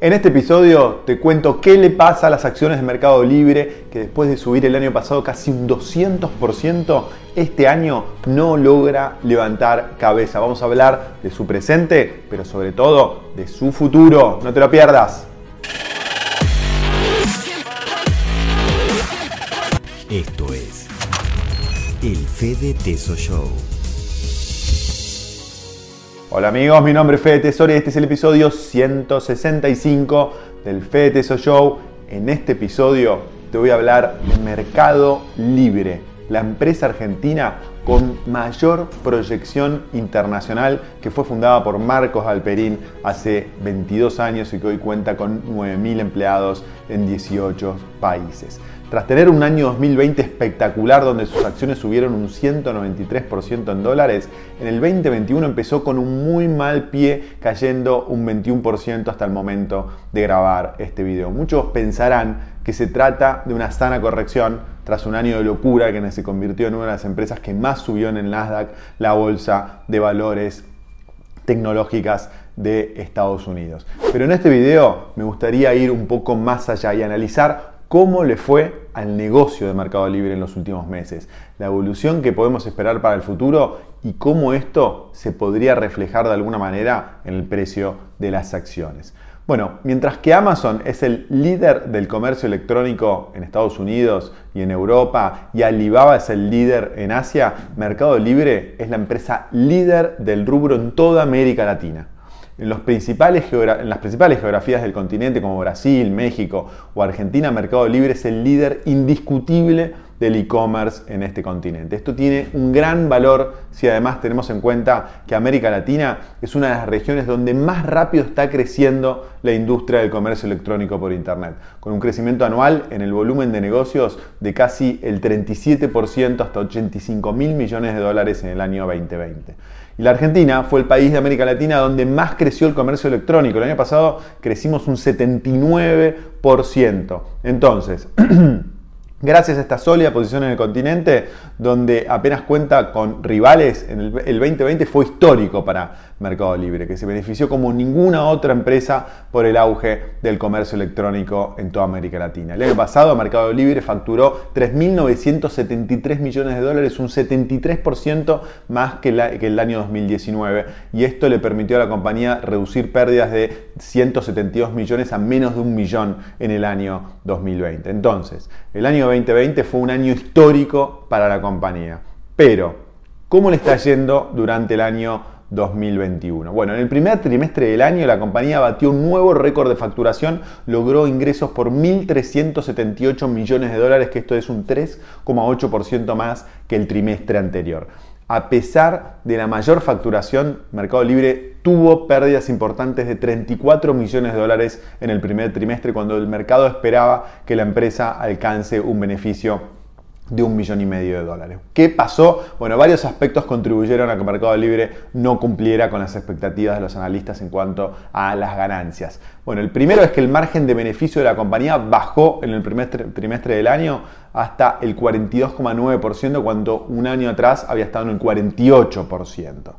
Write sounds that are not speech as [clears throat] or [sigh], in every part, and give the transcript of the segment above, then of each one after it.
En este episodio te cuento qué le pasa a las acciones de Mercado Libre que después de subir el año pasado casi un 200%, este año no logra levantar cabeza. Vamos a hablar de su presente, pero sobre todo de su futuro. No te lo pierdas. Esto es el Fede Teso Show. Hola amigos, mi nombre es Fede Tesoro y este es el episodio 165 del Fede Tesoro Show. En este episodio te voy a hablar de Mercado Libre, la empresa argentina con mayor proyección internacional que fue fundada por Marcos Alperín hace 22 años y que hoy cuenta con 9.000 empleados en 18 países. Tras tener un año 2020 espectacular donde sus acciones subieron un 193% en dólares, en el 2021 empezó con un muy mal pie cayendo un 21% hasta el momento de grabar este video. Muchos pensarán que se trata de una sana corrección tras un año de locura que se convirtió en una de las empresas que más subió en el Nasdaq, la bolsa de valores tecnológicas de Estados Unidos. Pero en este video me gustaría ir un poco más allá y analizar cómo le fue al negocio de Mercado Libre en los últimos meses, la evolución que podemos esperar para el futuro y cómo esto se podría reflejar de alguna manera en el precio de las acciones. Bueno, mientras que Amazon es el líder del comercio electrónico en Estados Unidos y en Europa y Alibaba es el líder en Asia, Mercado Libre es la empresa líder del rubro en toda América Latina. En, las principales geografías del continente como Brasil, México o Argentina, Mercado Libre es el líder indiscutible del e-commerce en este continente. Esto tiene un gran valor si además tenemos en cuenta que América Latina es una de las regiones donde más rápido está creciendo la industria del comercio electrónico por Internet, con un crecimiento anual en el volumen de negocios de casi el 37% hasta 85 mil millones de dólares en el año 2020. Y la Argentina fue el país de América Latina donde más creció el comercio electrónico. El año pasado crecimos un 79%. Entonces, [clears throat] Gracias a esta sólida posición en el continente, donde apenas cuenta con rivales, el, 2020 fue histórico para Mercado Libre, que se benefició como ninguna otra empresa por el auge del comercio electrónico en toda América Latina. El año pasado Mercado Libre facturó 3.973 millones de dólares, un 73% más que, que el año 2019, y esto le permitió a la compañía reducir pérdidas de 172 millones a menos de un millón en el año 2020. Entonces, el año 2020 fue un año histórico para la compañía. Pero, ¿cómo le está yendo durante el año 2021? Bueno, en el primer trimestre del año la compañía batió un nuevo récord de facturación, logró ingresos por 1.378 millones de dólares, que esto es un 3,8% más que el trimestre anterior. A pesar de la mayor facturación, Mercado Libre tuvo pérdidas importantes de 34 millones de dólares en el primer trimestre cuando el mercado esperaba que la empresa alcance un beneficio de un millón y medio de dólares. ¿Qué pasó? Bueno, varios aspectos contribuyeron a que Mercado Libre no cumpliera con las expectativas de los analistas en cuanto a las ganancias. Bueno, el primero es que el margen de beneficio de la compañía bajó en el primer trimestre del año hasta el 42,9% cuando un año atrás había estado en el 48%.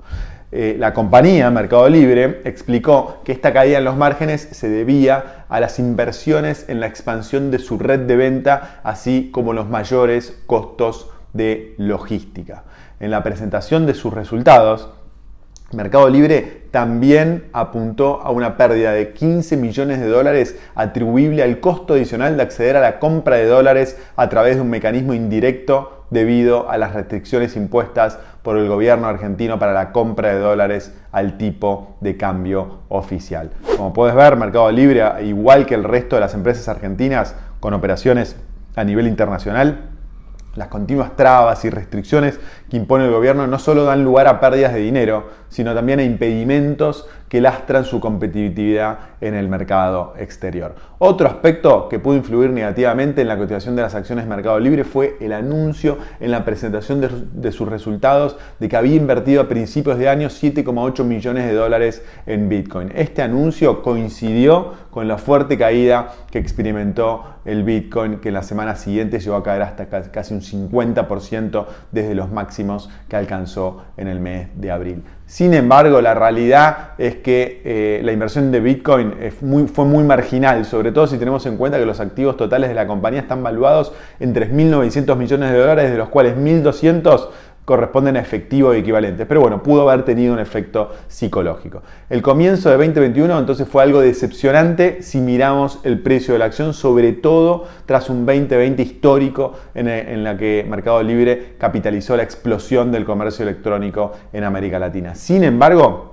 Eh, la compañía Mercado Libre explicó que esta caída en los márgenes se debía a las inversiones en la expansión de su red de venta, así como los mayores costos de logística. En la presentación de sus resultados, Mercado Libre también apuntó a una pérdida de 15 millones de dólares atribuible al costo adicional de acceder a la compra de dólares a través de un mecanismo indirecto debido a las restricciones impuestas por el gobierno argentino para la compra de dólares al tipo de cambio oficial. Como puedes ver, Mercado Libre, igual que el resto de las empresas argentinas con operaciones a nivel internacional, las continuas trabas y restricciones que impone el gobierno no solo dan lugar a pérdidas de dinero, sino también a impedimentos que lastran su competitividad en el mercado exterior. Otro aspecto que pudo influir negativamente en la cotización de las acciones de Mercado Libre fue el anuncio en la presentación de, sus resultados de que había invertido a principios de año 7,8 millones de dólares en Bitcoin. Este anuncio coincidió con la fuerte caída que experimentó el Bitcoin, que en la semana siguiente llegó a caer hasta casi un 50% desde los máximos que alcanzó en el mes de abril. Sin embargo, la realidad es que eh, la inversión de Bitcoin fue muy marginal, sobre todo si tenemos en cuenta que los activos totales de la compañía están valuados en 3.900 millones de dólares, de los cuales 1.200 corresponden a efectivo y equivalentes. Pero bueno, pudo haber tenido un efecto psicológico. El comienzo de 2021 entonces fue algo decepcionante si miramos el precio de la acción, sobre todo tras un 2020 histórico en, en la que Mercado Libre capitalizó la explosión del comercio electrónico en América Latina. Sin embargo,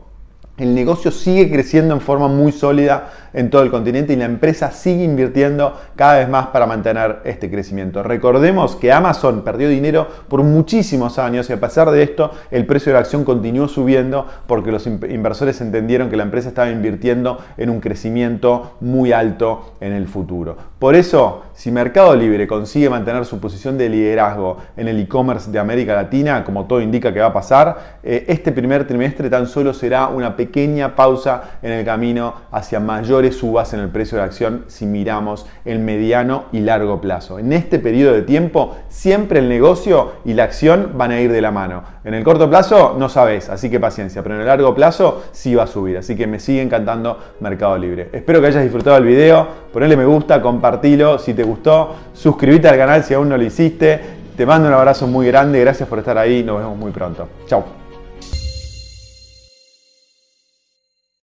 el negocio sigue creciendo en forma muy sólida en todo el continente y la empresa sigue invirtiendo cada vez más para mantener este crecimiento. Recordemos que Amazon perdió dinero por muchísimos años y a pesar de esto el precio de la acción continuó subiendo porque los inversores entendieron que la empresa estaba invirtiendo en un crecimiento muy alto en el futuro. Por eso, si Mercado Libre consigue mantener su posición de liderazgo en el e-commerce de América Latina, como todo indica que va a pasar, eh, este primer trimestre tan solo será una pequeña pausa en el camino hacia mayores subas en el precio de la acción si miramos el mediano y largo plazo. En este periodo de tiempo, siempre el negocio y la acción van a ir de la mano. En el corto plazo no sabes, así que paciencia, pero en el largo plazo sí va a subir. Así que me sigue encantando Mercado Libre. Espero que hayas disfrutado el video, ponle me gusta, compartilo si te gustó, suscríbete al canal si aún no lo hiciste. Te mando un abrazo muy grande, gracias por estar ahí, nos vemos muy pronto. Chao.